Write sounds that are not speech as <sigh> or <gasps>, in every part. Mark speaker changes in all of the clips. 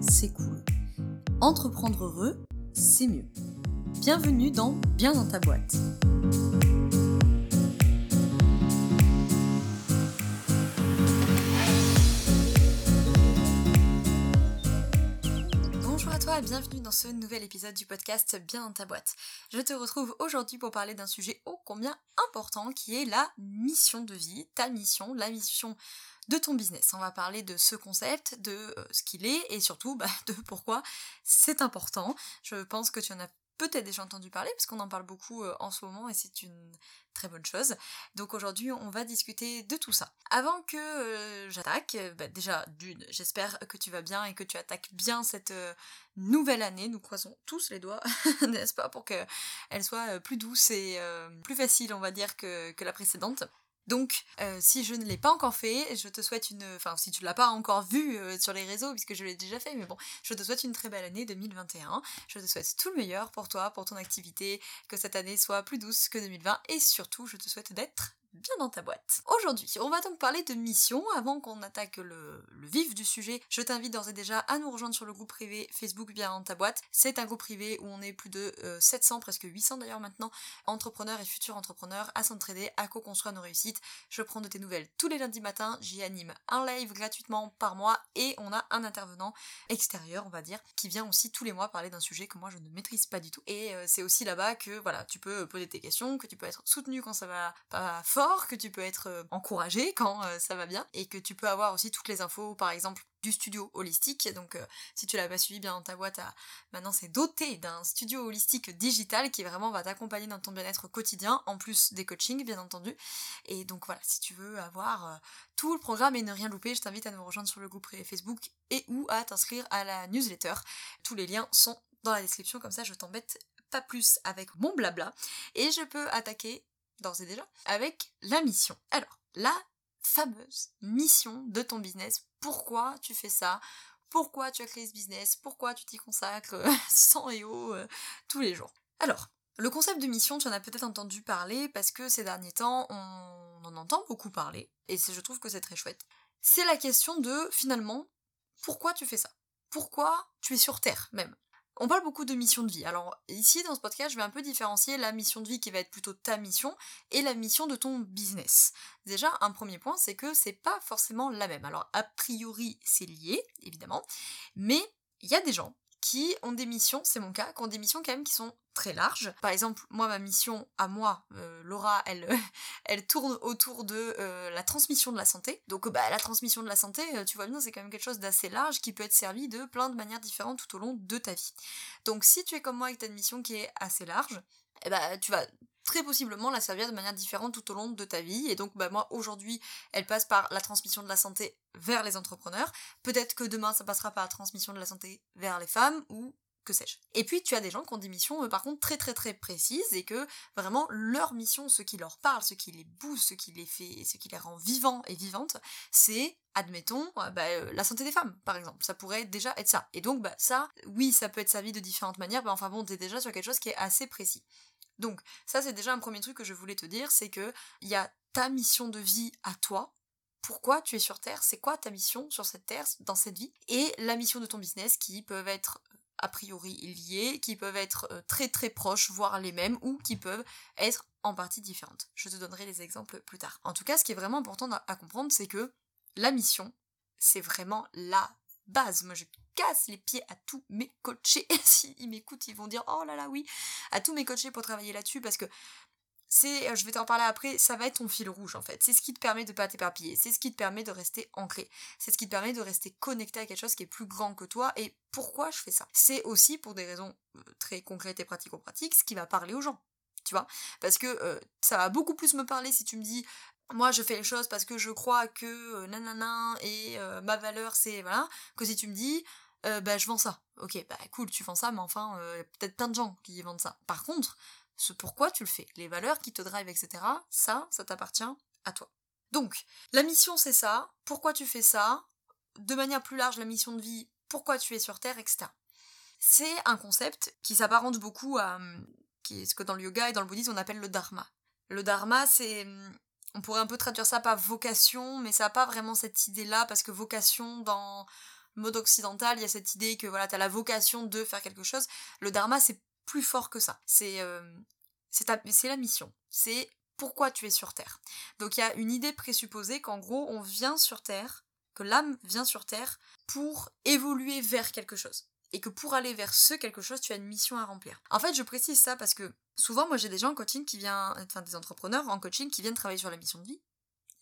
Speaker 1: C'est cool. Entreprendre heureux, c'est mieux. Bienvenue dans Bien dans ta boîte. Bienvenue dans ce nouvel épisode du podcast Bien dans ta boîte. Je te retrouve aujourd'hui pour parler d'un sujet ô combien important qui est la mission de vie, ta mission, la mission de ton business. On va parler de ce concept, de euh, ce qu'il est et surtout bah, <laughs> de pourquoi c'est important. Je pense que tu en as peut-être déjà entendu parler parce qu'on en parle beaucoup euh, en ce moment et c'est une très bonne chose. Donc aujourd'hui on va discuter de tout ça. Avant que euh, j'attaque, bah, déjà d'une, j'espère que tu vas bien et que tu attaques bien cette nouvelle année. Nous croisons tous les doigts, <laughs> n'est-ce pas, pour qu'elle soit plus douce et plus facile on va dire que la précédente. Donc, euh, si je ne l'ai pas encore fait, je te souhaite une... Enfin, si tu ne l'as pas encore vu euh, sur les réseaux, puisque je l'ai déjà fait, mais bon, je te souhaite une très belle année 2021. Je te souhaite tout le meilleur pour toi, pour ton activité, que cette année soit plus douce que 2020, et surtout, je te souhaite d'être bien dans ta boîte. Aujourd'hui, on va donc parler de mission. Avant qu'on attaque le, vif du sujet, je t'invite d'ores et déjà à nous rejoindre sur le groupe privé Facebook bien dans ta boîte. C'est un groupe privé où on est plus de 700, euh, presque 800 d'ailleurs maintenant, entrepreneurs et futurs entrepreneurs à s'entraider, à co-construire nos réussites. Je prends de tes nouvelles tous les lundis matins, j'y anime un live gratuitement par mois et on a un intervenant extérieur, on va dire, qui vient aussi tous les mois parler d'un sujet que moi je ne maîtrise pas du tout. Et euh, c'est aussi là-bas que voilà, tu peux poser tes questions, que tu peux être soutenu quand ça va pas fort que tu peux être euh, encouragé quand euh, ça va bien, et que tu peux avoir aussi toutes les infos, par exemple du studio holistique. Donc euh, si tu l'as pas suivi bien dans ta boîte, maintenant c'est doté d'un studio holistique digital qui vraiment va t'accompagner dans ton bien-être quotidien, en plus des coachings bien entendu. Et donc voilà, si tu veux avoir tout le programme et ne rien louper, je t'invite à nous rejoindre sur le groupe Facebook et ou à t'inscrire à la newsletter. Tous les liens sont dans la description, comme ça je t'embête pas plus avec mon blabla. Et je peux attaquer d'ores et déjà, avec la mission. Alors, la fameuse mission de ton business. Pourquoi tu fais ça? Pourquoi tu as créé ce business? Pourquoi tu t'y consacres <laughs> sans et haut euh, tous les jours? Alors, le concept de mission, tu en as peut-être entendu parler parce que ces derniers temps, on en entend beaucoup parler et je trouve que c'est très chouette. C'est la question de finalement, pourquoi tu fais ça? Pourquoi tu es sur Terre même? On parle beaucoup de mission de vie. Alors ici dans ce podcast, je vais un peu différencier la mission de vie qui va être plutôt ta mission et la mission de ton business. Déjà, un premier point, c'est que c'est pas forcément la même. Alors a priori, c'est lié, évidemment, mais il y a des gens qui ont des missions, c'est mon cas, qui ont des missions quand même qui sont très larges. Par exemple, moi, ma mission à moi, euh, Laura, elle, <laughs> elle tourne autour de euh, la transmission de la santé. Donc, bah, la transmission de la santé, euh, tu vois bien, c'est quand même quelque chose d'assez large qui peut être servi de plein de manières différentes tout au long de ta vie. Donc, si tu es comme moi avec ta mission qui est assez large, eh bah, tu vas très possiblement la servir de manière différente tout au long de ta vie. Et donc, bah, moi, aujourd'hui, elle passe par la transmission de la santé vers les entrepreneurs. Peut-être que demain, ça passera par la transmission de la santé vers les femmes ou que sais-je. Et puis tu as des gens qui ont des missions euh, par contre très très très précises et que vraiment leur mission, ce qui leur parle, ce qui les booste, ce qui les fait, ce qui les rend vivants et vivantes, c'est admettons euh, bah, euh, la santé des femmes par exemple. Ça pourrait déjà être ça. Et donc bah ça, oui, ça peut être servi de différentes manières, mais enfin bon, t'es déjà sur quelque chose qui est assez précis. Donc ça c'est déjà un premier truc que je voulais te dire, c'est que il y a ta mission de vie à toi. Pourquoi tu es sur Terre? C'est quoi ta mission sur cette Terre, dans cette vie? Et la mission de ton business qui peuvent être a priori liées, qui peuvent être euh, très très proches, voire les mêmes, ou qui peuvent être en partie différentes. Je te donnerai des exemples plus tard. En tout cas, ce qui est vraiment important à comprendre, c'est que la mission, c'est vraiment la base. Casse les pieds à tous mes coachés. <laughs> S'ils m'écoutent, ils vont dire oh là là, oui, à tous mes coachés pour travailler là-dessus parce que c'est, je vais t'en parler après, ça va être ton fil rouge en fait. C'est ce qui te permet de pas t'éparpiller, c'est ce qui te permet de rester ancré, c'est ce qui te permet de rester connecté à quelque chose qui est plus grand que toi. Et pourquoi je fais ça? C'est aussi pour des raisons euh, très concrètes et pratico-pratiques, ce qui va parler aux gens. Tu vois? Parce que euh, ça va beaucoup plus me parler si tu me dis moi je fais les choses parce que je crois que euh, nanana et euh, ma valeur c'est voilà que si tu me dis euh, bah je vends ça. Ok bah cool tu vends ça mais enfin peut-être plein de gens qui vendent ça. Par contre ce pourquoi tu le fais les valeurs qui te drive etc ça ça t'appartient à toi. Donc la mission c'est ça. Pourquoi tu fais ça? De manière plus large la mission de vie pourquoi tu es sur terre etc c'est un concept qui s'apparente beaucoup à est ce que dans le yoga et dans le bouddhisme on appelle le dharma. Le dharma c'est on pourrait un peu traduire ça par vocation, mais ça n'a pas vraiment cette idée-là, parce que vocation dans mode occidental, il y a cette idée que voilà, t'as la vocation de faire quelque chose. Le dharma, c'est plus fort que ça. C'est euh, c'est la mission. C'est pourquoi tu es sur Terre. Donc il y a une idée présupposée qu'en gros, on vient sur Terre, que l'âme vient sur Terre pour évoluer vers quelque chose. Et que pour aller vers ce quelque chose, tu as une mission à remplir. En fait, je précise ça parce que souvent, moi j'ai des gens en coaching qui viennent, enfin des entrepreneurs en coaching qui viennent travailler sur la mission de vie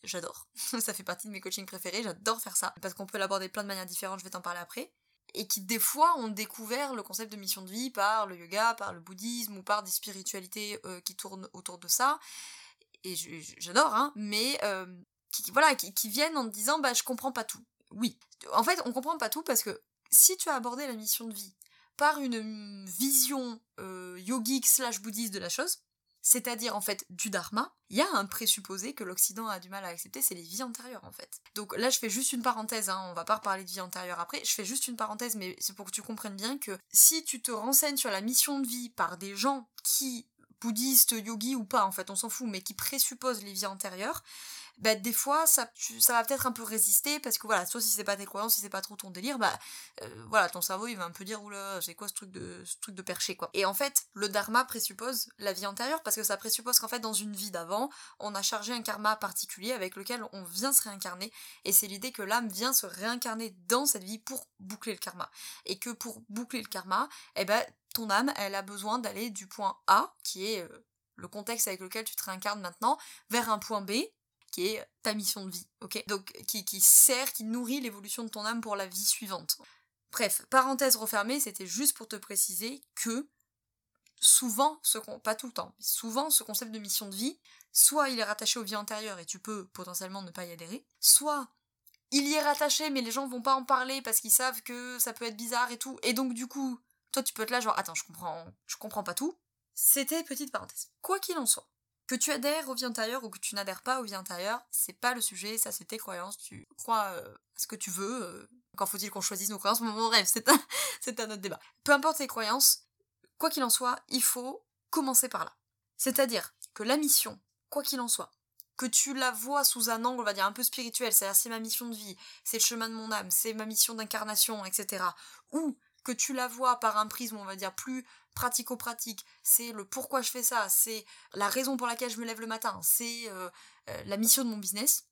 Speaker 1: j'adore. <laughs> ça fait partie de mes coachings préférés, j'adore faire ça. Parce qu'on peut l'aborder plein de manières différentes, je vais t'en parler après. Et qui, des fois, ont découvert le concept de mission de vie par le yoga, par le bouddhisme ou par des spiritualités euh, qui tournent autour de ça. Et j'adore, hein, mais euh, qui, voilà, qui, viennent en disant, bah, je comprends pas tout. Oui. En fait, on comprend pas tout parce que si tu as abordé la mission de vie par une vision euh, yogique slash bouddhiste de la chose, c'est-à-dire en fait du dharma, il y a un présupposé que l'Occident a du mal à accepter, c'est les vies antérieures en fait. Donc là je fais juste une parenthèse, hein, on va pas reparler de vie antérieure après, je fais juste une parenthèse, mais c'est pour que tu comprennes bien que si tu te renseignes sur la mission de vie par des gens qui bouddhistes, yogis ou pas, en fait, on s'en fout, mais qui présupposent les vies antérieures, bah, des fois, ça, ça va peut-être un peu résister parce que voilà, soit si c'est pas tes croyances, si c'est pas trop ton délire, bah euh, voilà, ton cerveau il va un peu dire oula, c'est quoi ce truc de ce truc de perché quoi. Et en fait, le dharma présuppose la vie antérieure parce que ça présuppose qu'en fait dans une vie d'avant, on a chargé un karma particulier avec lequel on vient se réincarner et c'est l'idée que l'âme vient se réincarner dans cette vie pour boucler le karma et que pour boucler le karma, eh ben ton âme, elle a besoin d'aller du point A qui est euh, le contexte avec lequel tu te réincarnes maintenant vers un point B qui est ta mission de vie, ok? Donc qui, sert, qui nourrit l'évolution de ton âme pour la vie suivante. Bref, parenthèse refermée, c'était juste pour te préciser que souvent, ce pas tout le temps, mais souvent ce concept de mission de vie, soit il est rattaché aux vies antérieures et tu peux potentiellement ne pas y adhérer, soit il y est rattaché mais les gens vont pas en parler parce qu'ils savent que ça peut être bizarre et tout, et donc du coup, toi tu peux être là genre attends, je comprends, je comprends pas tout. C'était petite parenthèse. Quoi qu'il en soit, que tu adhères aux vies antérieures ou que tu n'adhères pas aux vies antérieures, c'est pas le sujet, ça c'est tes croyances, tu crois euh, à ce que tu veux. Euh, quand faut-il qu'on choisisse nos croyances Mon rêve, c'est un, <laughs> c'est un autre débat. Peu importe tes croyances, quoi qu'il en soit, il faut commencer par là. C'est-à-dire que la mission, quoi qu'il en soit, que tu la vois sous un angle, on va dire, un peu spirituel, c'est-à-dire c'est ma mission de vie, c'est le chemin de mon âme, c'est ma mission d'incarnation, etc. Ou que tu la vois par un prisme, on va dire, plus pratico-pratique, c'est le pourquoi je fais ça, c'est la raison pour laquelle je me lève le matin, c'est euh, euh, la mission de mon business,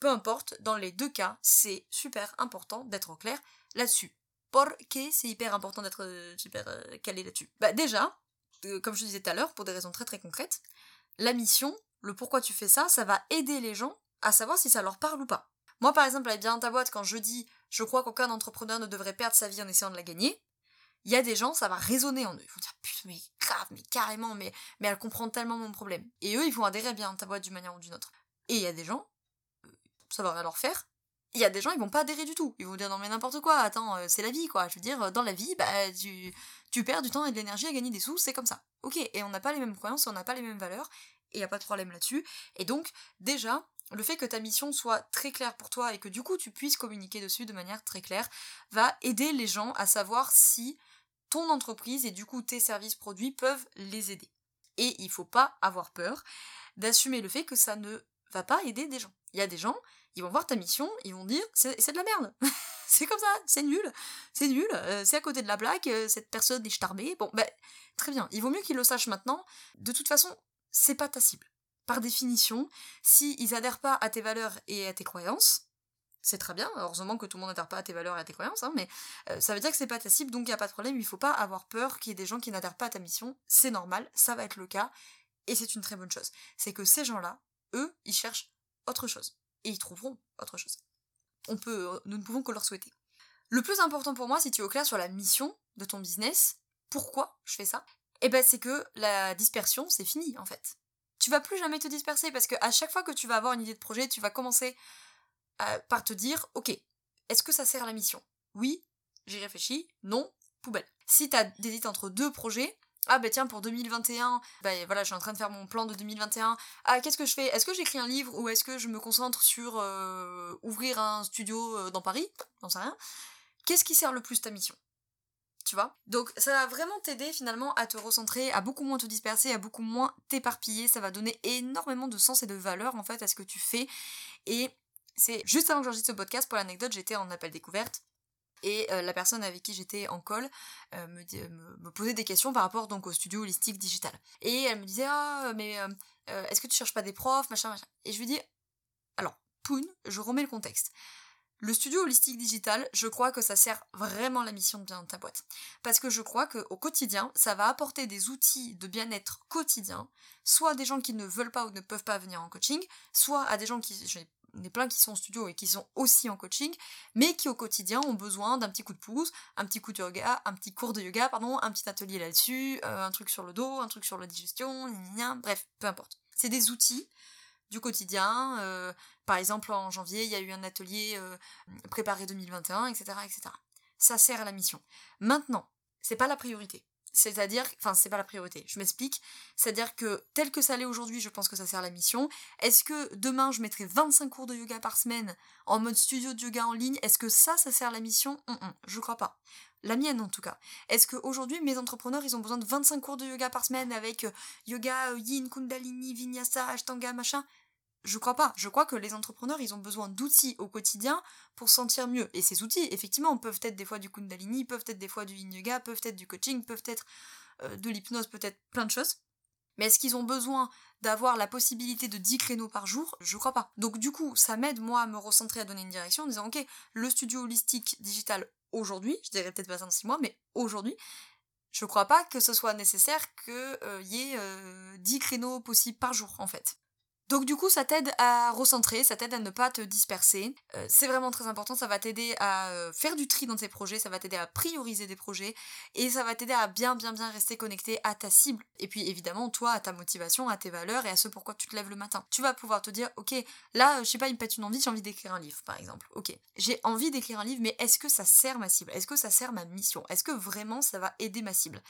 Speaker 1: peu importe, dans les deux cas, c'est super important d'être clair là-dessus. Pourquoi c'est hyper important d'être euh, super calé là-dessus? Bah déjà, comme je disais tout à l'heure, pour des raisons très très concrètes, la mission, le pourquoi tu fais ça, ça va aider les gens à savoir si ça leur parle ou pas. Moi par exemple, avec bien ta boîte, quand je dis je crois qu'aucun entrepreneur ne devrait perdre sa vie en essayant de la gagner, il y a des gens, ça va résonner en eux. Ils vont dire, putain, mais grave, mais carrément, mais, mais elle comprend tellement mon problème. Et eux, ils vont adhérer bien à ta boîte d'une manière ou d'une autre. Et il y a des gens, ça va rien leur faire. Il y a des gens, ils vont pas adhérer du tout. Ils vont dire, non mais n'importe quoi, attends, euh, c'est la vie, quoi. Je veux dire, dans la vie, bah, tu, tu perds du temps et de l'énergie à gagner des sous, c'est comme ça. Ok, et on n'a pas les mêmes croyances, on n'a pas les mêmes valeurs, et il n'y a pas de problème là-dessus. Et donc, déjà, le fait que ta mission soit très claire pour toi et que du coup tu puisses communiquer dessus de manière très claire va aider les gens à savoir si ton entreprise et du coup tes services produits peuvent les aider. Et il faut pas avoir peur d'assumer le fait que ça ne va pas aider des gens. Il y a des gens, ils vont voir ta mission, ils vont dire c'est de la merde. <laughs> c'est comme ça, c'est nul, c'est nul, euh, c'est à côté de la blague, euh, cette personne est charmée. Bon, ben très bien, il vaut mieux qu'ils le sachent maintenant. De toute façon, c'est pas ta cible. Par définition, s'ils ils adhèrent pas à tes valeurs et à tes croyances, c'est très bien, heureusement que tout le monde n'adhère pas à tes valeurs et à tes croyances, hein, mais euh, ça veut dire que c'est pas ta cible, donc il n'y a pas de problème, il faut pas avoir peur qu'il y ait des gens qui n'adhèrent pas à ta mission, c'est normal, ça va être le cas, et c'est une très bonne chose. C'est que ces gens-là, eux, ils cherchent autre chose, et ils trouveront autre chose. On peut, euh, nous ne pouvons que leur souhaiter. Le plus important pour moi, si tu es au clair sur la mission de ton business, pourquoi je fais ça? Eh ben c'est que la dispersion, c'est fini en fait. Tu vas plus jamais te disperser parce que à chaque fois que tu vas avoir une idée de projet, tu vas commencer euh, par te dire, ok, est-ce que ça sert à la mission? Oui, j'y réfléchis, non, poubelle. Si t'as des entre deux projets, ah bah tiens pour 2021, bah voilà je suis en train de faire mon plan de 2021. Ah qu'est-ce que je fais? Est-ce que j'écris un livre ou est-ce que je me concentre sur euh, ouvrir un studio euh, dans Paris? J'en sais rien. Qu'est-ce qui sert le plus ta mission? Tu vois Donc ça va vraiment t'aider finalement à te recentrer, à beaucoup moins te disperser, à beaucoup moins t'éparpiller, ça va donner énormément de sens et de valeur en fait à ce que tu fais et c'est juste avant que j'enregistre ce podcast, pour l'anecdote, j'étais en appel découverte. et la personne avec qui j'étais en call me, me, posait des questions par rapport donc au studio holistique digital. Et elle me disait ah mais est-ce que tu cherches pas des profs machin machin. Et je lui dis alors poun, je remets le contexte. Le studio holistique digital, je crois que ça sert vraiment la mission de bien ta boîte. Parce que je crois qu'au quotidien, ça va apporter des outils de bien-être quotidien, soit à des gens qui ne veulent pas ou ne peuvent pas venir en coaching, soit à des gens qui, j'en ai plein qui sont en studio et qui sont aussi en coaching, mais qui au quotidien ont besoin d'un petit coup de pouce, un petit coup de yoga, un petit cours de yoga, pardon, un petit atelier là-dessus, euh, un truc sur le dos, un truc sur la digestion, bref, peu importe. C'est des outils du quotidien. Euh, par exemple, en janvier, il y a eu un atelier euh, préparé 2021, etc., etc. Ça sert à la mission. Maintenant, c'est pas la priorité. C'est-à-dire, enfin, c'est pas la priorité. Je m'explique. C'est-à-dire que tel que ça l'est aujourd'hui, je pense que ça sert à la mission. Est-ce que demain, je mettrai 25 cours de yoga par semaine en mode studio de yoga en ligne? Est-ce que ça, ça sert à la mission? Hum, hum, Je crois pas. La mienne en tout cas. Est-ce qu'aujourd'hui, mes entrepreneurs, ils ont besoin de 25 cours de yoga par semaine avec euh, yoga, yin, kundalini, vinyasa, ashtanga, machin? Je crois pas. Je crois que les entrepreneurs, ils ont besoin d'outils au quotidien pour sentir mieux. Et ces outils, effectivement, peuvent être des fois du kundalini, peuvent être des fois du yin yoga, peuvent être du coaching, peuvent être euh, de l'hypnose, peut-être plein de choses. Mais est-ce qu'ils ont besoin d'avoir la possibilité de 10 créneaux par jour? Je crois pas. Donc du coup, ça m'aide moi à me recentrer, à donner une direction en disant ok, le studio holistique digital aujourd'hui, je dirais peut-être pas dans 6 mois, mais aujourd'hui, je crois pas que ce soit nécessaire qu'il euh, y ait 10 euh, créneaux possibles par jour en fait. Donc du coup, ça t'aide à recentrer, ça t'aide à ne pas te disperser. Euh, c'est vraiment très important, ça va t'aider à euh, faire du tri dans tes projets, ça va t'aider à prioriser des projets et ça va t'aider à bien bien bien rester connecté à ta cible. Et puis évidemment, toi, à ta motivation, à tes valeurs et à ce pourquoi tu te lèves le matin. Tu vas pouvoir te dire, ok, là, je sais pas, il me pète une envie, j'ai envie d'écrire un livre, par exemple. Ok, j'ai envie d'écrire un livre, mais est-ce que ça sert ma cible? Est-ce que ça sert ma mission? Est-ce que vraiment ça va aider ma cible?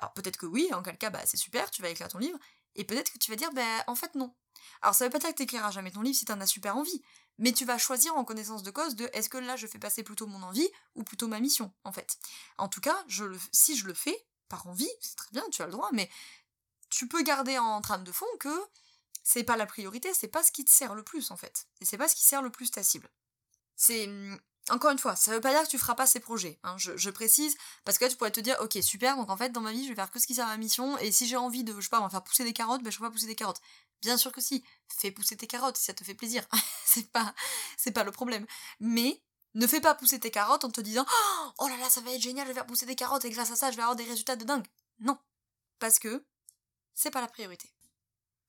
Speaker 1: Alors peut-être que oui, en quel cas bah c'est super, tu vas écrire ton livre, et peut-être que tu vas dire bah en fait non. Alors ça veut pas dire que t'écriras jamais ton livre si t'en as super envie, mais tu vas choisir en connaissance de cause de est-ce que là je fais passer plutôt mon envie ou plutôt ma mission en fait. En tout cas, je le, si je le fais par envie, c'est très bien, tu as le droit, mais tu peux garder en trame de fond que c'est pas la priorité, c'est pas ce qui te sert le plus en fait, et c'est pas ce qui sert le plus ta cible. C'est hum, encore une fois, ça veut pas dire que tu feras pas ces projets, hein, je, précise, parce que là tu pourrais te dire, ok super, donc en fait dans ma vie je vais faire que ce qui sert à ma mission, et si j'ai envie de, je sais pas, faire pousser des carottes, ben je vais pas pousser des carottes. Bien sûr que si, fais pousser tes carottes si ça te fait plaisir, <laughs> c'est pas, c'est pas le problème. Mais ne fais pas pousser tes carottes en te disant, oh là là ça va être génial, je vais faire pousser des carottes et grâce à ça je vais avoir des résultats de dingue. Non, parce que c'est pas la priorité.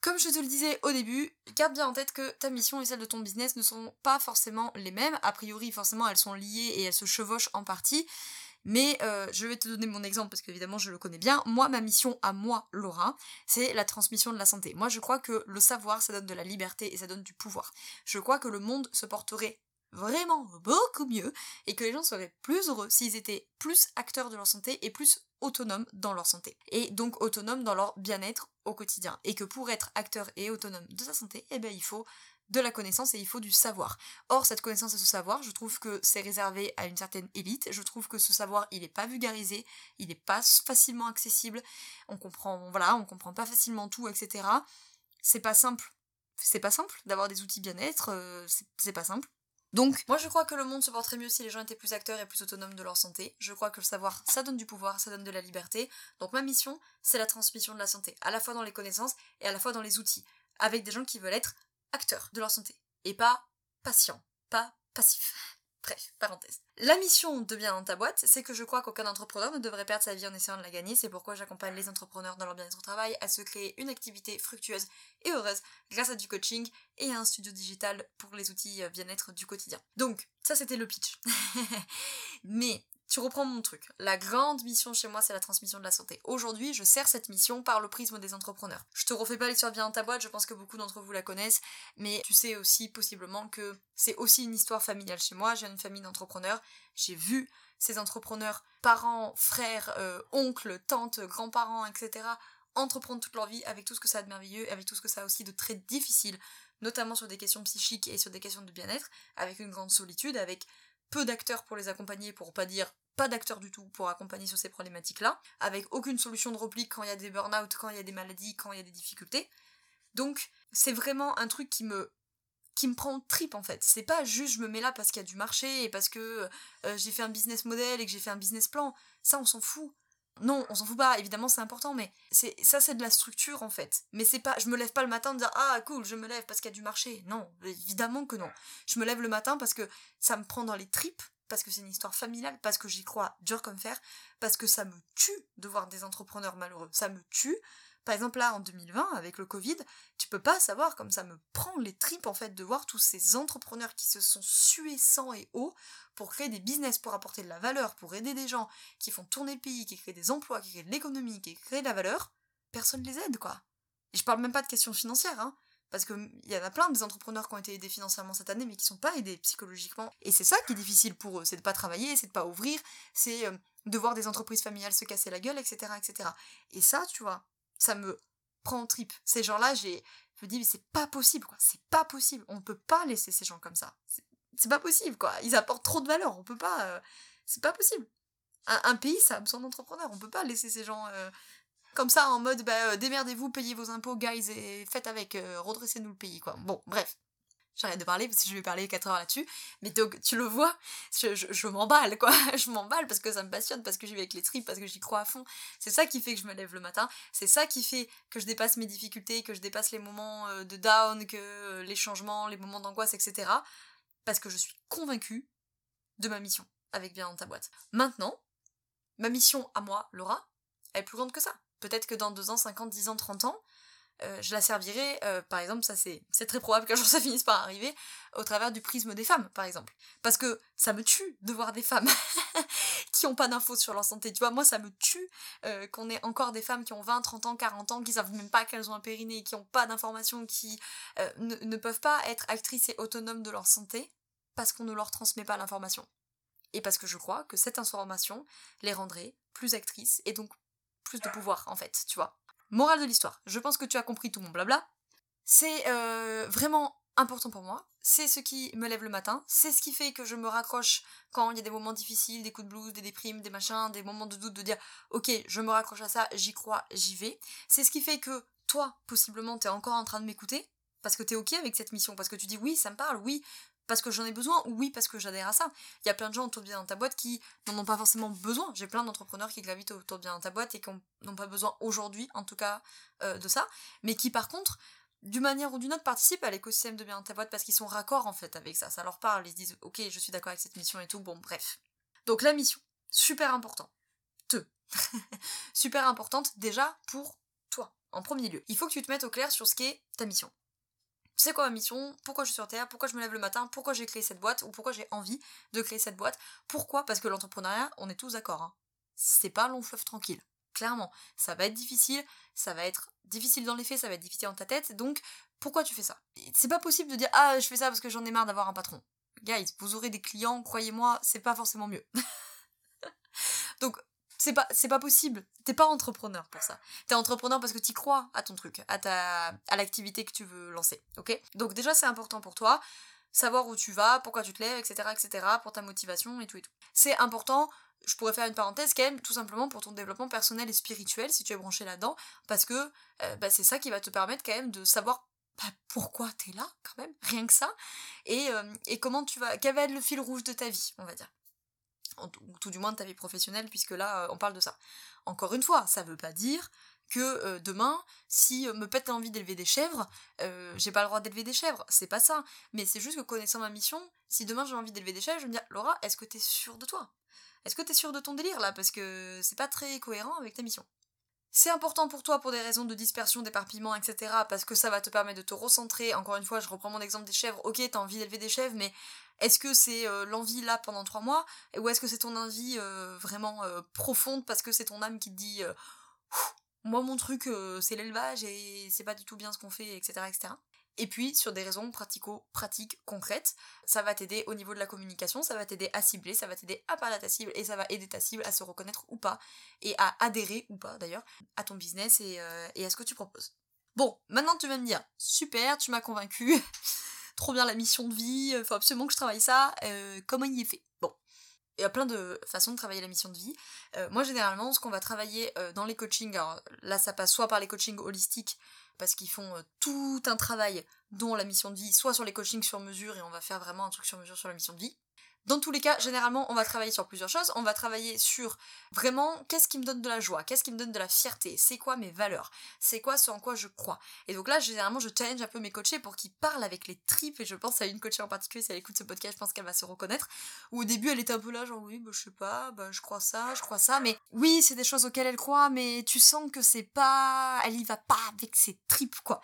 Speaker 1: Comme je te le disais au début, garde bien en tête que ta mission et celle de ton business ne sont pas forcément les mêmes. A priori, forcément, elles sont liées et elles se chevauchent en partie. Mais euh, je vais te donner mon exemple parce qu'évidemment je le connais bien. Moi, ma mission à moi, Laura, c'est la transmission de la santé. Moi, je crois que le savoir, ça donne de la liberté et ça donne du pouvoir. Je crois que le monde se porterait vraiment beaucoup mieux et que les gens seraient plus heureux s'ils étaient plus acteurs de leur santé et plus autonomes dans leur santé. Et donc autonomes dans leur bien-être au quotidien. Et que pour être acteur et autonome de sa santé, eh ben, il faut de la connaissance et il faut du savoir. Or, cette connaissance et ce savoir, je trouve que c'est réservé à une certaine élite. Je trouve que ce savoir, il n'est pas vulgarisé, il n'est pas facilement accessible. On comprend, voilà, on comprend pas facilement tout, etc. C'est pas simple. C'est pas simple d'avoir des outils bien-être, euh, c'est pas simple. Donc, moi je crois que le monde se porterait mieux si les gens étaient plus acteurs et plus autonomes de leur santé. Je crois que le savoir, ça donne du pouvoir, ça donne de la liberté. Donc ma mission, c'est la transmission de la santé, à la fois dans les connaissances et à la fois dans les outils, avec des gens qui veulent être acteurs de leur santé, et pas patients, pas passifs. Bref, parenthèse. La mission de bien dans ta boîte, c'est que je crois qu'aucun entrepreneur ne devrait perdre sa vie en essayant de la gagner. C'est pourquoi j'accompagne les entrepreneurs dans leur bien-être au travail à se créer une activité fructueuse et heureuse grâce à du coaching et à un studio digital pour les outils euh, bien-être du quotidien. Donc, ça c'était le pitch. <laughs> Mais tu reprends mon truc. La grande mission chez moi, c'est la transmission de la santé. Aujourd'hui, je sers cette mission par le prisme des entrepreneurs. Je te refais pas l'histoire bien dans ta boîte, je pense que beaucoup d'entre vous la connaissent, mais tu sais aussi possiblement que c'est aussi une histoire familiale chez moi. J'ai une famille d'entrepreneurs. J'ai vu ces entrepreneurs, parents, frères, euh, oncles, tantes, grands-parents, etc., entreprendre toute leur vie avec tout ce que ça a de merveilleux, avec tout ce que ça a aussi de très difficile, notamment sur des questions psychiques et sur des questions de bien-être, avec une grande solitude, avec peu d'acteurs pour les accompagner, pour pas dire pas d'acteurs du tout pour accompagner sur ces problématiques-là, avec aucune solution de repli quand il y a des burn-out, quand il y a des maladies, quand il y a des difficultés. Donc, c'est vraiment un truc qui me qui me prend en trip en fait. C'est pas juste je me mets là parce qu'il y a du marché et parce que euh, j'ai fait un business model et que j'ai fait un business plan. Ça, on s'en fout. Non, on s'en fout pas, évidemment c'est important, mais c'est ça c'est de la structure en fait. Mais c'est pas, je me lève pas le matin en dire ah cool, je me lève parce qu'il y a du marché. Non, évidemment que non. Je me lève le matin parce que ça me prend dans les tripes, parce que c'est une histoire familiale, parce que j'y crois dur comme fer, parce que ça me tue de voir des entrepreneurs malheureux. Ça me tue par exemple là en 2020 avec le Covid, tu peux pas savoir comme ça me prend les tripes en fait de voir tous ces entrepreneurs qui se sont sués sang et eau pour créer des business, pour apporter de la valeur, pour aider des gens, qui font tourner le pays, qui créent des emplois, qui créent de l'économie, qui créent de la valeur, personne les aide quoi. Et je parle même pas de questions financières, hein, parce qu'il y en a plein des entrepreneurs qui ont été aidés financièrement cette année, mais qui sont pas aidés psychologiquement. Et c'est ça qui est difficile pour eux, c'est de pas travailler, c'est de pas ouvrir, c'est euh, de voir des entreprises familiales se casser la gueule, etc., etc. Et ça, tu vois, ça me prend en trip. Ces gens-là, j'ai, je me dis, mais c'est pas possible, quoi. C'est pas possible. On peut pas laisser ces gens comme ça. C'est pas possible, quoi. Ils apportent trop de valeur. On peut pas. Euh, c'est pas possible. Un, pays, ça a besoin d'entrepreneurs. On peut pas laisser ces gens euh, comme ça en mode, bah, euh, démerdez-vous, payez vos impôts, guys, et faites avec, redressez-nous le pays, quoi. Bon, bref. J'arrête de parler parce que je vais parler 4 heures là-dessus. Mais donc, tu le vois, je, je, m'emballe, quoi. <laughs> je m'emballe parce que ça me passionne, parce que j'y vais avec les tripes, parce que j'y crois à fond. C'est ça qui fait que je me lève le matin. C'est ça qui fait que je dépasse mes difficultés, que je dépasse les moments euh, de down, que euh, les changements, les moments d'angoisse, etc. Parce que je suis convaincue de ma mission avec Bien dans ta boîte. Maintenant, ma mission à moi, Laura, elle est plus grande que ça. Peut-être que dans 2 ans, 5 ans, 10 ans, 30 ans, euh, je la servirai, euh, par exemple, ça c'est, très probable qu'un <laughs> jour ça finisse par arriver, au travers du prisme des femmes, par exemple. Parce que ça me tue de voir des femmes <laughs> qui ont pas d'infos sur leur santé. Tu vois, moi ça me tue euh, qu'on ait encore des femmes qui ont 20, 30 ans, 40 ans, qui savent même pas qu'elles ont un périnée, qui ont pas d'informations, qui ne, ne peuvent pas être actrices et autonomes de leur santé, parce qu'on ne leur transmet pas l'information. Et parce que je crois que cette information les rendrait plus actrices et donc plus de pouvoir en fait, tu vois. Morale de l'histoire, je pense que tu as compris tout mon blabla. C'est euh, vraiment important pour moi, c'est ce qui me lève le matin, c'est ce qui fait que je me raccroche quand il y a des moments difficiles, des coups de blues, des déprimes, des machins, des moments de doute, de dire ok, je me raccroche à ça, j'y crois, j'y vais. C'est ce qui fait que toi, possiblement, t'es encore en train de m'écouter, parce que t'es ok avec cette mission, parce que tu dis oui, ça me parle, oui, parce que j'en ai besoin ou oui parce que j'adhère à ça. Il y a plein de gens autour de bien dans ta boîte qui n'en ont pas forcément besoin. J'ai plein d'entrepreneurs qui gravitent autour de bien dans ta boîte et qui n'ont pas besoin aujourd'hui, en tout cas, euh, de ça, mais qui par contre, d'une manière ou d'une autre, participent à l'écosystème de bien dans ta boîte parce qu'ils sont raccords en fait avec ça. Ça leur parle, ils se disent ok, je suis d'accord avec cette mission et tout. Bon, bref. Donc la mission, super important. Te. <laughs> super importante déjà pour toi, en premier lieu. Il faut que tu te mettes au clair sur ce qu'est ta mission c'est quoi ma mission, pourquoi je suis sur Terre, pourquoi je me lève le matin, pourquoi j'ai créé cette boîte, ou pourquoi j'ai envie de créer cette boîte? Pourquoi? Parce que l'entrepreneuriat, on est tous d'accord, hein. c'est pas long fleuve tranquille. Clairement, ça va être difficile, ça va être difficile dans les faits, ça va être difficile dans ta tête, donc pourquoi tu fais ça? C'est pas possible de dire ah je fais ça parce que j'en ai marre d'avoir un patron. Guys, vous aurez des clients, croyez-moi, c'est pas forcément mieux. <laughs> donc c'est pas, c'est pas possible. T'es pas entrepreneur pour ça. T'es entrepreneur parce que tu crois à ton truc, à ta, à l'activité que tu veux lancer. Ok? Donc déjà, c'est important pour toi. Savoir où tu vas, pourquoi tu te lèves, etc., etc., pour ta motivation et tout et tout. C'est important, je pourrais faire une parenthèse quand même, tout simplement pour ton développement personnel et spirituel, si tu es branché là-dedans, parce que euh, bah, c'est ça qui va te permettre quand même de savoir bah, pourquoi t'es là, quand même, rien que ça, et, euh, et comment tu vas, quel va être le fil rouge de ta vie, on va dire ou tout du moins de ta vie professionnelle, puisque là, euh, on parle de ça. Encore une fois, ça veut pas dire que euh, demain, si euh, me pète l'envie d'élever des chèvres, j'ai pas le droit d'élever des chèvres. C'est pas ça. Mais c'est juste que connaissant ma mission, si demain j'ai envie d'élever des chèvres, je me dire, Laura, est-ce que t'es sûre de toi? Est-ce que t'es sûre de ton délire là? Parce que c'est pas très cohérent avec ta mission. C'est important pour toi pour des raisons de dispersion, d'éparpillement, etc. Parce que ça va te permettre de te recentrer. Encore une fois, je reprends mon exemple des chèvres. Ok, t'as envie d'élever des chèvres, mais est-ce que c'est euh, l'envie là pendant trois mois? Ou est-ce que c'est ton envie euh, vraiment euh, profonde parce que c'est ton âme qui te dit moi mon truc c'est l'élevage et c'est pas du tout bien ce qu'on fait, etc. etc. Et puis, sur des raisons pratico-pratiques concrètes, ça va t'aider au niveau de la communication, ça va t'aider à cibler, ça va t'aider à parler à ta cible et ça va aider ta cible à se reconnaître ou pas et à adhérer ou pas d'ailleurs à ton business et, et à ce que tu proposes. Bon, maintenant tu vas me dire, super, tu m'as convaincu, <laughs> trop bien la mission de vie, faut absolument que je travaille ça, euh, comment il est fait? Bon. Il y a plein de façons de travailler la mission de vie. Euh, moi, généralement, ce qu'on va travailler euh, dans les coachings, alors là, ça passe soit par les coachings holistiques, parce qu'ils font euh, tout un travail dont la mission de vie, soit sur les coachings sur mesure, et on va faire vraiment un truc sur mesure sur la mission de vie, dans tous les cas, généralement, on va travailler sur plusieurs choses. On va travailler sur vraiment qu'est-ce qui me donne de la joie, qu'est-ce qui me donne de la fierté, c'est quoi mes valeurs, c'est quoi ce en quoi je crois. Et donc là, généralement, je challenge un peu mes coachés pour qu'ils parlent avec les tripes. Et je pense à une coachée en particulier, si elle écoute ce podcast, je pense qu'elle va se reconnaître. Où au début, elle était un peu là, genre oui, bah, je sais pas, bah, je crois ça, je crois ça. Mais oui, c'est des choses auxquelles elle croit, mais tu sens que c'est pas. Elle y va pas avec ses tripes, quoi.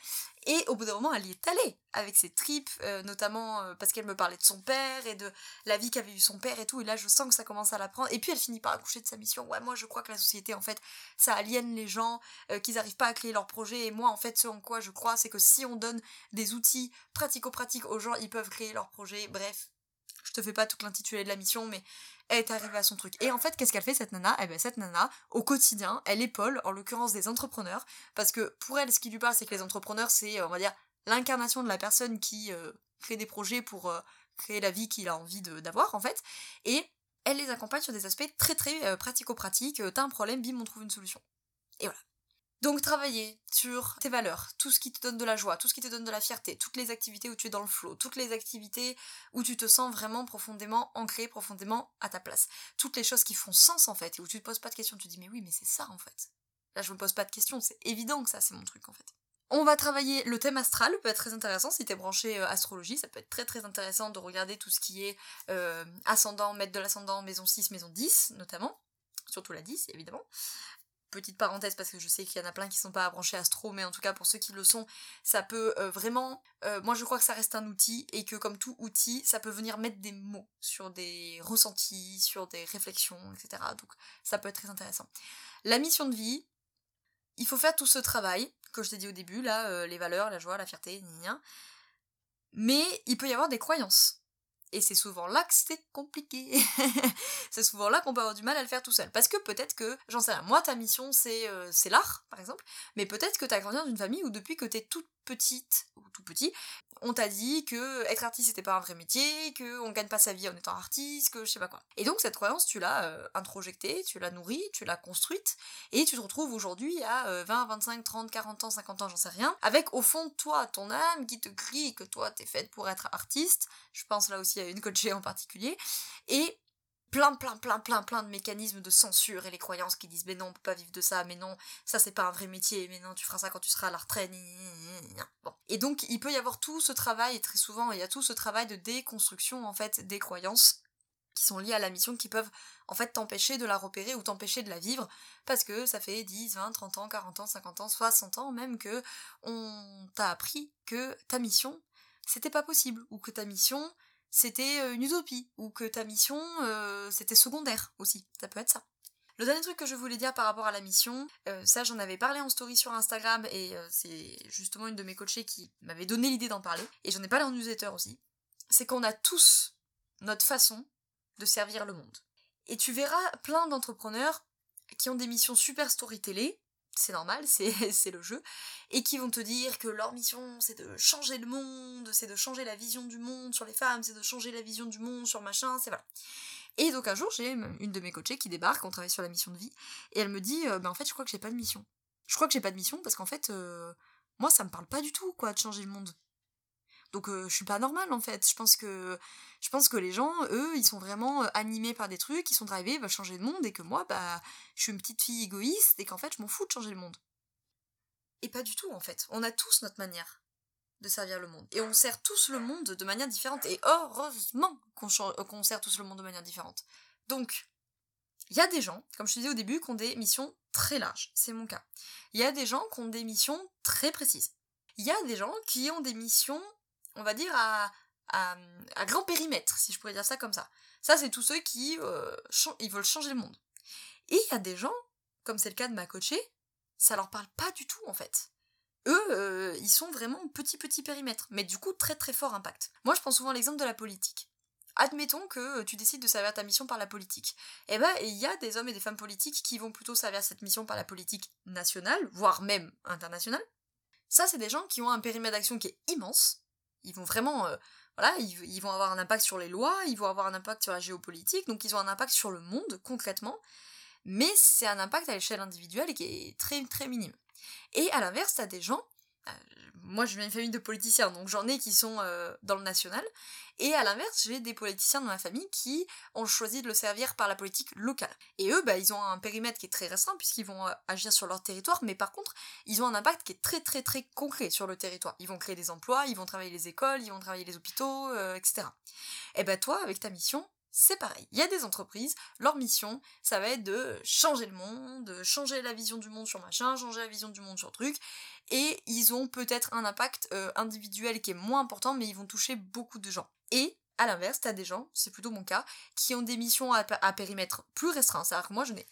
Speaker 1: Et au bout d'un moment, elle y est allée avec ses tripes, euh, notamment euh, parce qu'elle me parlait de son père et de la vie qu'avait eu son père et tout. Et là, je sens que ça commence à la prendre. Et puis, elle finit par accoucher de sa mission. Ouais, moi, je crois que la société, en fait, ça aliène les gens, euh, qu'ils n'arrivent pas à créer leur projet. Et moi, en fait, ce en quoi je crois, c'est que si on donne des outils pratico-pratiques aux gens, ils peuvent créer leur projet. Bref, je te fais pas tout l'intitulé de la mission, mais elle est arrivée à son truc. Et en fait, qu'est-ce qu'elle fait cette nana? Eh ben cette nana, au quotidien, elle épaule, en l'occurrence des entrepreneurs, parce que pour elle, ce qui lui parle, c'est que les entrepreneurs, c'est, on va dire, l'incarnation de la personne qui euh, crée des projets pour euh, créer la vie qu'il a envie d'avoir, en fait. Et elle les accompagne sur des aspects très très euh, pratico-pratiques. T'as un problème, bim, on trouve une solution. Et voilà. Donc travailler sur tes valeurs, tout ce qui te donne de la joie, tout ce qui te donne de la fierté, toutes les activités où tu es dans le flow, toutes les activités où tu te sens vraiment profondément ancré, profondément à ta place. Toutes les choses qui font sens en fait, et où tu te poses pas de questions, tu te dis mais oui mais c'est ça en fait. Là je me pose pas de questions, c'est évident que ça c'est mon truc en fait. On va travailler le thème astral, peut être très intéressant si t'es branché euh, astrologie, ça peut être très très intéressant de regarder tout ce qui est euh, ascendant, maître de l'ascendant, maison 6, maison 10 notamment, surtout la 10 évidemment petite parenthèse parce que je sais qu'il y en a plein qui sont pas branchés astro, mais en tout cas pour ceux qui le sont, ça peut euh, vraiment. Euh, moi je crois que ça reste un outil et que comme tout outil, ça peut venir mettre des mots sur des ressentis, sur des réflexions, etc. Donc ça peut être très intéressant. La mission de vie, il faut faire tout ce travail que je t'ai dit au début, là, euh, les valeurs, la joie, la fierté, mais il peut y avoir des croyances. Et c'est souvent là que c'est compliqué. <laughs> c'est souvent là qu'on peut avoir du mal à le faire tout seul. Parce que peut-être que, j'en sais rien, moi ta mission c'est euh, l'art, par exemple, mais peut-être que t'as grandi dans une famille où depuis que t'es toute petite, ou tout petit, on t'a dit que être artiste c'était pas un vrai métier, que on gagne pas sa vie en étant artiste, que je sais pas quoi. Et donc cette croyance, tu l'as euh, introjectée, tu l'as nourrie, tu l'as construite, et tu te retrouves aujourd'hui à 20, 25, 30, 40 ans, 50 ans, j'en sais rien, avec au fond de toi, ton âme qui te crie que toi t'es faite pour être artiste, je pense là aussi à une coachée en particulier, et plein, plein, plein, plein, plein de mécanismes de censure et les croyances qui disent mais non, on peut pas vivre de ça, mais non, ça c'est pas un vrai métier, mais non, tu feras ça quand tu seras à la retraite. Bon. Et donc il peut y avoir tout ce travail, et très souvent il y a tout ce travail de déconstruction en fait des croyances qui sont liées à la mission qui peuvent en fait t'empêcher de la repérer ou t'empêcher de la vivre parce que ça fait 10, 20, 30 ans, 40 ans, 50 ans, 60 ans même que on t'a appris que ta mission c'était pas possible ou que ta mission c'était euh, une utopie, ou que ta mission, euh, c'était secondaire aussi. Ça peut être ça. Le dernier truc que je voulais dire par rapport à la mission, euh, ça j'en avais parlé en story sur Instagram et c'est justement une de mes coachées qui m'avait donné l'idée d'en parler, et j'en ai parlé en newsletter aussi, c'est qu'on a tous notre façon de servir le monde. Et tu verras plein d'entrepreneurs qui ont des missions super storytelling, c'est normal, <laughs> c'est le jeu, et qui vont te dire que leur mission c'est de changer le monde, c'est de changer la vision du monde sur les femmes, c'est de changer la vision du monde sur machin, c'est voilà. Et donc un jour j'ai une de mes coachées qui débarque, on travaille sur la mission de vie, et elle me dit, ben en fait je crois que j'ai pas de mission. Je crois que j'ai pas de mission parce qu'en fait, euh, moi ça me parle pas du tout quoi de changer le monde. Donc euh, je suis pas normale en fait. Je pense que les gens, eux, ils sont vraiment euh, animés par des trucs, ils sont drivés, veulent changer le monde, et que moi, bah, je suis une petite fille égoïste, et qu'en fait, je m'en fous de changer le monde. Et pas du tout, en fait. On a tous notre manière de servir le monde. Et on sert tous le monde de manière différente. Et heureusement qu'on euh, sert tous le monde de manière différente. Donc, il y a des gens, comme je te disais au début, qui ont des missions très larges. C'est mon cas. Il y a des gens qui ont des missions très précises. Il y a des gens qui ont des missions, on va dire, à à, grand périmètre, si je pourrais dire ça comme ça. Ça, c'est tous ceux qui euh, veulent changer le monde. Et il y a des gens, comme c'est le cas de ma coachée, ça leur parle pas du tout en fait. Eux, euh, ils sont vraiment petit petit périmètre, mais du coup très très fort impact. Moi, je prends souvent l'exemple de la politique. Admettons que tu décides de servir ta mission par la politique. Eh ben, il y a des hommes et des femmes politiques qui vont plutôt servir cette mission par la politique nationale, voire même internationale. Ça, c'est des gens qui ont un périmètre d'action qui est immense. Ils vont vraiment euh, voilà, ils, vont avoir un impact sur les lois, ils vont avoir un impact sur la géopolitique, donc ils ont un impact sur le monde concrètement, mais c'est un impact à l'échelle individuelle et qui est très très minime. Et à l'inverse, t'as des gens, euh, moi je viens d'une famille de politiciens, donc j'en ai qui sont euh, dans le national, et à l'inverse, j'ai des politiciens dans ma famille qui ont choisi de le servir par la politique locale. Et eux, bah, ils ont un périmètre qui est très restreint puisqu'ils vont euh, agir sur leur territoire, mais par contre, ils ont un impact qui est très très très concret sur le territoire. Ils vont créer des emplois, ils vont travailler les écoles, ils vont travailler les hôpitaux, etc. Et bah toi, avec ta mission, c'est pareil. Il y a des entreprises, leur mission, ça va être de changer le monde, de changer la vision du monde sur machin, changer la vision du monde sur truc, et ils ont peut-être un impact euh, individuel qui est moins important, mais ils vont toucher beaucoup de gens. Et à l'inverse, t'as des gens, c'est plutôt mon cas, qui ont des missions à, périmètre plus restreint. C'est-à-dire que moi, je n'ai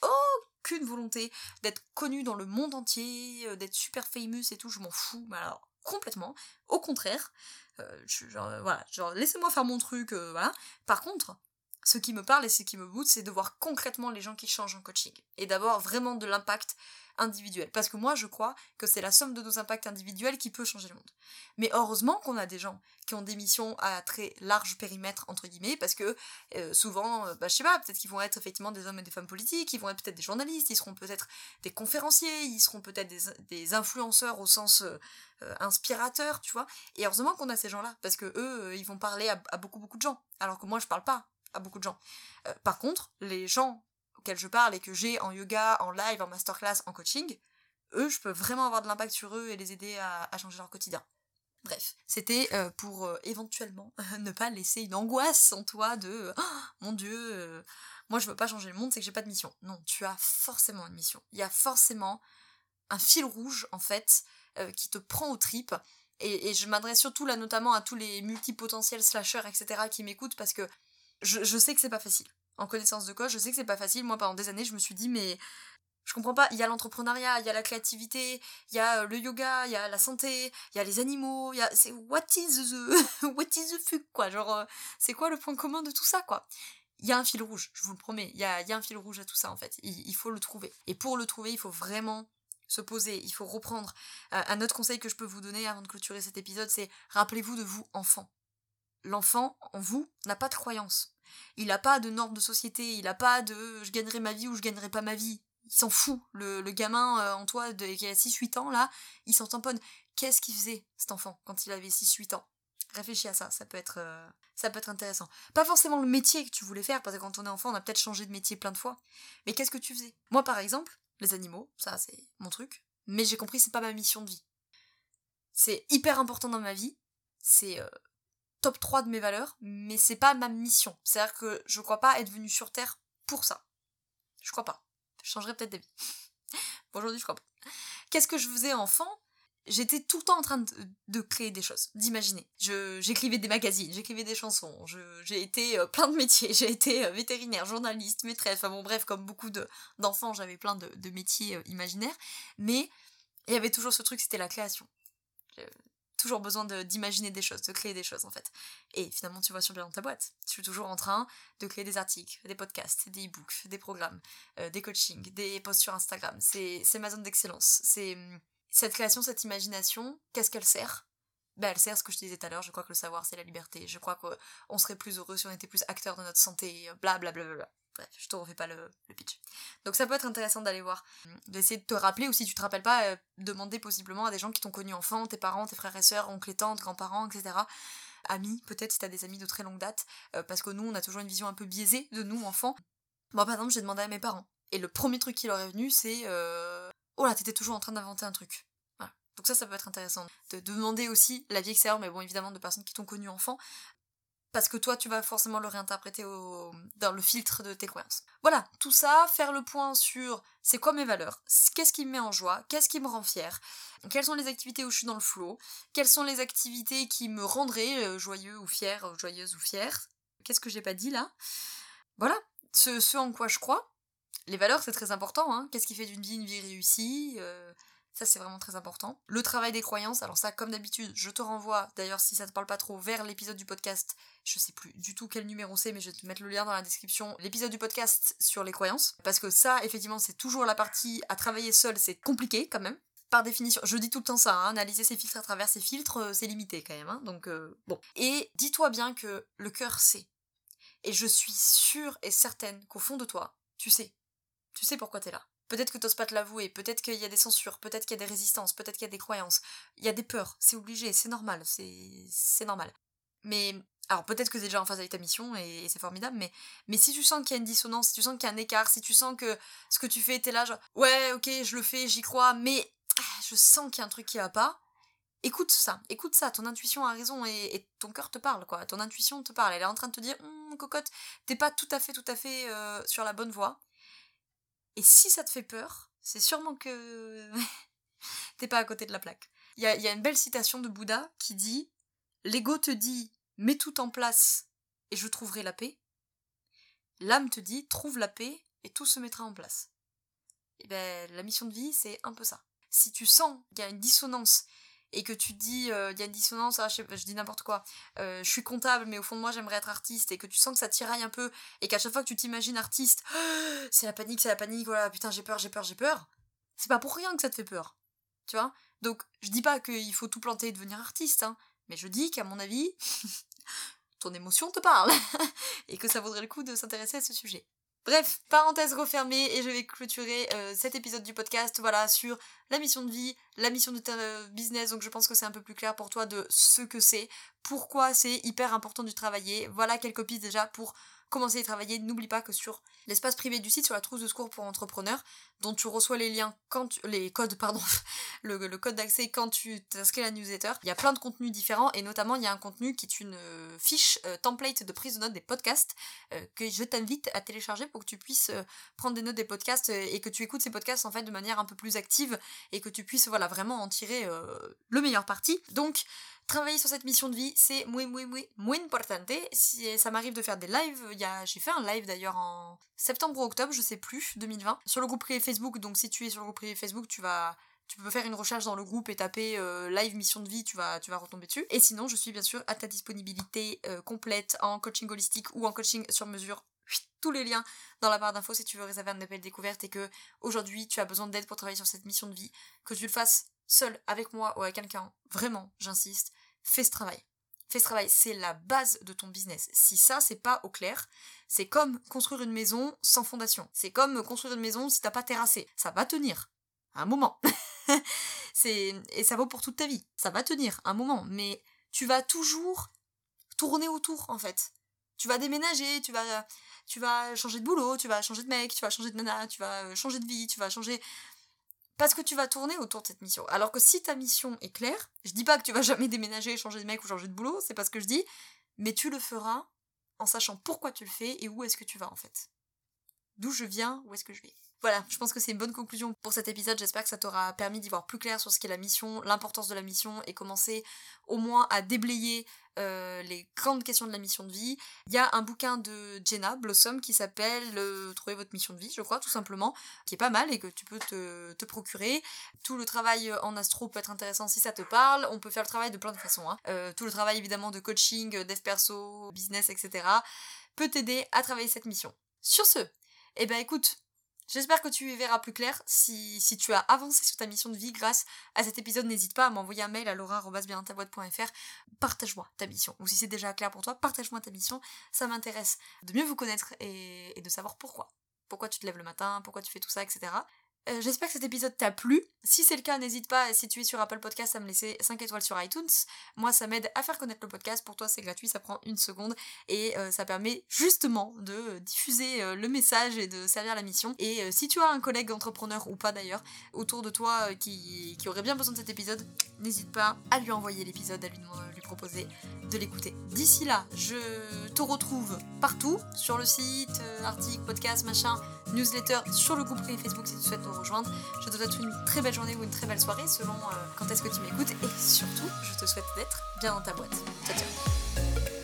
Speaker 1: aucune volonté d'être connue dans le monde entier, euh, d'être super famous et tout, je m'en fous, mais alors complètement. Au contraire, euh, genre, voilà, genre laissez-moi faire mon truc, voilà. Par contre, ce qui me parle et ce qui me boote, c'est de voir concrètement les gens qui changent en coaching et d'avoir vraiment de l'impact individuel. Parce que moi, je crois que c'est la somme de nos impacts individuels qui peut changer le monde. Mais heureusement qu'on a des gens qui ont des missions à très large périmètre, entre guillemets, parce que euh, souvent, euh, bah, je sais pas, peut-être qu'ils vont être effectivement des hommes et des femmes politiques, ils vont être peut-être des journalistes, ils seront peut-être des conférenciers, ils seront peut-être des, influenceurs au sens euh, inspirateur, tu vois. Et heureusement qu'on a ces gens-là, parce que eux, ils vont parler à, à beaucoup, beaucoup de gens, alors que moi, je parle pas à beaucoup de gens. Euh, par contre, les gens auxquels je parle et que j'ai en yoga, en live, en masterclass, en coaching, eux, je peux vraiment avoir de l'impact sur eux et les aider à, changer leur quotidien. Bref, c'était euh, pour euh, éventuellement <laughs> ne pas laisser une angoisse en toi de oh, mon dieu, moi je veux pas changer le monde, c'est que j'ai pas de mission. Non, tu as forcément une mission. Il y a forcément un fil rouge en fait qui te prend aux tripes. Et, je m'adresse surtout là notamment à tous les multipotentiels slashers, etc. qui m'écoutent parce que je, sais que c'est pas facile. En connaissance de cause, je sais que c'est pas facile. Moi, pendant des années, je me suis dit, mais je comprends pas. Il y a l'entrepreneuriat, il y a la créativité, il y a euh, le yoga, il y a la santé, il y a les animaux, il y a. C'est what is <laughs> what is the fuck, quoi. Genre, euh, c'est quoi le point commun de tout ça, quoi? Il y a un fil rouge, je vous le promets, il y a, un fil rouge à tout ça en fait, il, faut le trouver. Et pour le trouver, il faut vraiment se poser, il faut reprendre. Euh, un autre conseil que je peux vous donner avant de clôturer cet épisode, c'est rappelez-vous de vous enfant l'enfant en vous n'a pas de croyance. Il n'a pas de normes de société, il n'a pas de je gagnerai ma vie ou je gagnerai pas ma vie. Il s'en fout. Le, gamin euh, en toi de, qui a 6-8 ans, là, il s'en tamponne. Qu'est-ce qu'il faisait, cet enfant, quand il avait 6-8 ans? Réfléchis à ça, ça peut, être, euh, ça peut être intéressant. Pas forcément le métier que tu voulais faire, parce que quand on est enfant, on a peut-être changé de métier plein de fois. Mais qu'est-ce que tu faisais? Moi, par exemple, les animaux, ça c'est mon truc. Mais j'ai compris, c'est pas ma mission de vie. C'est hyper important dans ma vie. C'est euh, top 3 de mes valeurs, mais c'est pas ma mission. C'est-à-dire que je crois pas être venue sur Terre pour ça. Je crois pas. Je changerai peut-être d'avis. <laughs> Aujourd'hui, je crois pas. Qu'est-ce que je faisais enfant? J'étais tout le temps en train de, créer des choses, d'imaginer. J'écrivais des magazines, j'écrivais des chansons, j'ai été euh, plein de métiers, <laughs> j'ai été euh, vétérinaire, journaliste, maîtresse, enfin bon bref, comme beaucoup d'enfants, j'avais plein de, de métiers euh, imaginaires, mais il y avait toujours ce truc, c'était la création toujours besoin d'imaginer des choses, de créer des choses en fait. Et finalement, tu vois sur bien dans ta boîte. Je suis toujours en train de créer des articles, des podcasts, des e-books, des programmes, euh, des coachings, des posts sur Instagram. C'est ma zone d'excellence. C'est cette création, cette imagination, qu'est-ce qu'elle sert? Ben, elle sert ce que je te disais tout à l'heure, je crois que le savoir c'est la liberté, je crois qu'on serait plus heureux si on était plus acteur de notre santé, blablabla. Bla, bla, bla, Bref, je te refais pas le, pitch. Donc ça peut être intéressant d'aller voir, d'essayer de te rappeler, ou si tu te rappelles pas, euh, demander possiblement à des gens qui t'ont connu enfant, tes parents, tes frères et sœurs, oncles et tantes, grands-parents, etc. Amis, peut-être si t'as des amis de très longue date, euh, parce que nous on a toujours une vision un peu biaisée de nous enfants. Moi par exemple j'ai demandé à mes parents, et le premier truc qui leur est venu c'est euh... Oh là, t'étais toujours en train d'inventer un truc. Donc ça, ça peut être intéressant. De, demander aussi la vie extérieure, mais bon, évidemment, de personnes qui t'ont connu enfant, parce que toi tu vas forcément le réinterpréter dans le filtre de tes croyances. Voilà, tout ça, faire le point sur c'est quoi mes valeurs, qu'est-ce qui me met en joie, qu'est-ce qui me rend fier, quelles sont les activités où je suis dans le flow, quelles sont les activités qui me rendraient euh, joyeux ou fier, euh, joyeuse ou fière, qu'est-ce que j'ai pas dit là? Voilà, ce, en quoi je crois. Les valeurs c'est très important, hein. qu'est-ce qui fait d'une vie une vie réussie euh, ça, c'est vraiment très important. Le travail des croyances, alors ça, comme d'habitude, je te renvoie, d'ailleurs, si ça te parle pas trop, vers l'épisode du podcast. Je sais plus du tout quel numéro c'est, mais je vais te mettre le lien dans la description. L'épisode du podcast sur les croyances. Parce que ça, effectivement, c'est toujours la partie à travailler seul, c'est compliqué quand même. par définition, je dis tout le temps ça, hein, analyser ses filtres à travers ses filtres, euh, c'est limité quand même. Hein, donc euh, bon. Et dis-toi bien que le cœur sait. Et je suis sûre et certaine qu'au fond de toi, tu sais. Tu sais pourquoi t'es là. Peut-être que t'oses pas te l'avouer, peut-être qu'il y a des censures, peut-être qu'il y a des résistances, peut-être qu'il y a des croyances. Il y a des peurs, c'est obligé, c'est normal, c'est normal. Mais alors peut-être que t'es déjà en phase avec ta mission et, c'est formidable, mais, mais si tu sens qu'il y a une dissonance, si tu sens qu'il y a un écart, si tu sens que ce que tu fais, t'es là genre ouais ok je le fais, j'y crois, mais ah, je sens qu'il y a un truc qui va pas, écoute ça, écoute ça, ton intuition a raison et, ton cœur te parle quoi, ton intuition te parle, elle est en train de te dire hum, cocotte, t'es pas tout à fait tout à fait euh, sur la bonne voie. Et si ça te fait peur, c'est sûrement que <laughs> t'es pas à côté de la plaque. Il y a une belle citation de Bouddha qui dit L'ego te dit mets tout en place et je trouverai la paix. L'âme te dit trouve la paix et tout se mettra en place. Et eh ben la mission de vie c'est un peu ça. Si tu sens qu'il y a une dissonance et que tu dis euh, il y a une dissonance, ah, je, dis n'importe quoi, euh, je suis comptable mais au fond de moi j'aimerais être artiste et que tu sens que ça tiraille un peu et qu'à chaque fois que tu t'imagines artiste, <gasps> c'est la panique, c'est la panique, voilà, putain j'ai peur, j'ai peur, j'ai peur, c'est pas pour rien que ça te fait peur. Tu vois Donc je dis pas qu'il faut tout planter et devenir artiste, hein, mais je dis qu'à mon avis, <laughs> ton émotion te parle <laughs> et que ça vaudrait le coup de s'intéresser à ce sujet. Bref, parenthèse refermée et je vais clôturer euh, cet épisode du podcast voilà sur la mission de vie, la mission de ta euh, business donc je pense que c'est un peu plus clair pour toi de ce que c'est, pourquoi c'est hyper important de travailler. Voilà quelques pistes déjà pour commencer à y travailler. N'oublie pas que sur l'espace privé du site, sur la trousse de secours pour entrepreneurs, dont tu reçois les liens les codes, pardon, <laughs> le, code d'accès quand tu t'inscris à la newsletter, il y a plein de contenus différents et notamment il y a un contenu qui est une euh, fiche euh, template de prise de notes des podcasts euh, que je t'invite à télécharger pour que tu puisses prendre des notes des podcasts et que tu écoutes ces podcasts en fait de manière un peu plus active et que tu puisses voilà vraiment en tirer le meilleur parti. Donc Travailler sur cette mission de vie, c'est muy, muy, muy, muy importante. Si ça m'arrive de faire des lives, j'ai fait un live d'ailleurs en septembre ou octobre, je sais plus, 2020, sur le groupe privé Facebook. Donc si tu es sur le groupe privé Facebook, tu vas tu peux faire une recherche dans le groupe et taper euh, live mission de vie, tu vas, tu vas retomber dessus. Et sinon, je suis bien sûr à ta disponibilité euh, complète en coaching holistique ou en coaching sur mesure. Tous les liens dans la barre d'infos si tu veux réserver un appel découverte et que aujourd'hui tu as besoin d'aide pour travailler sur cette mission de vie, que tu le fasses seul, avec moi ou avec quelqu'un, vraiment, j'insiste, fais ce travail. Fais ce travail, c'est la base de ton business. Si ça, c'est pas au clair, c'est comme construire une maison sans fondation. C'est comme construire une maison si t'as pas terrassé. Ça va tenir. Un moment. <laughs> c'est et ça vaut pour toute ta vie. Ça va tenir un moment, mais tu vas toujours tourner autour en fait. Tu vas déménager, tu vas tu vas changer de boulot, tu vas changer de mec, tu vas changer de nana, tu vas changer de vie, tu vas changer parce que tu vas tourner autour de cette mission. Alors que si ta mission est claire, je dis pas que tu vas jamais <laughs> déménager, changer de mec ou changer de boulot, c'est pas ce que je dis, mais tu le feras en sachant pourquoi tu le fais et où est-ce que tu vas en fait. D'où je viens, où est-ce que je vais. Voilà, je pense que c'est une bonne conclusion pour cet épisode. J'espère que ça t'aura permis d'y voir plus clair sur ce qu'est la mission, l'importance de la mission et commencer au moins à déblayer euh, les grandes questions de la mission de vie. Il y a un bouquin de Jenna Blossom qui s'appelle euh, Trouver votre mission de vie, je crois, tout simplement, qui est pas mal et que tu peux te, procurer. Tout le travail en astro peut être intéressant si ça te parle. On peut faire le travail de plein de façons. Hein. Euh, tout le travail évidemment de coaching, dev perso, business, etc. peut t'aider à travailler cette mission. Sur ce, eh ben écoute, J'espère que tu y verras plus clair. Si, si, tu as avancé sur ta mission de vie grâce à cet épisode, n'hésite pas à m'envoyer un mail à laura.bientaboîte.fr. Partage-moi ta mission. Ou si c'est déjà clair pour toi, partage-moi ta mission. Ça m'intéresse de mieux vous connaître et, et de savoir pourquoi. Pourquoi tu te lèves le matin, pourquoi tu fais tout ça, etc. Euh, j'espère que cet épisode t'a plu. Si c'est le cas, n'hésite pas, si tu es sur Apple Podcast, à me laisser 5 étoiles sur iTunes. Moi, ça m'aide à faire connaître le podcast. Pour toi, c'est gratuit, ça prend une seconde. Et euh, ça permet justement de diffuser euh, le message et de servir la mission. Et si tu as un collègue entrepreneur ou pas d'ailleurs, autour de toi qui, aurait bien besoin de cet épisode, n'hésite pas à lui envoyer l'épisode, à lui, proposer de l'écouter. D'ici là, je te retrouve partout, sur le site, article, podcast, machin newsletter sur le groupe Facebook si tu souhaites rejoindre. Je te souhaite une très belle journée ou une très belle soirée selon euh, quand est-ce que tu m'écoutes et surtout, je te souhaite d'être bien dans ta boîte. Ciao ciao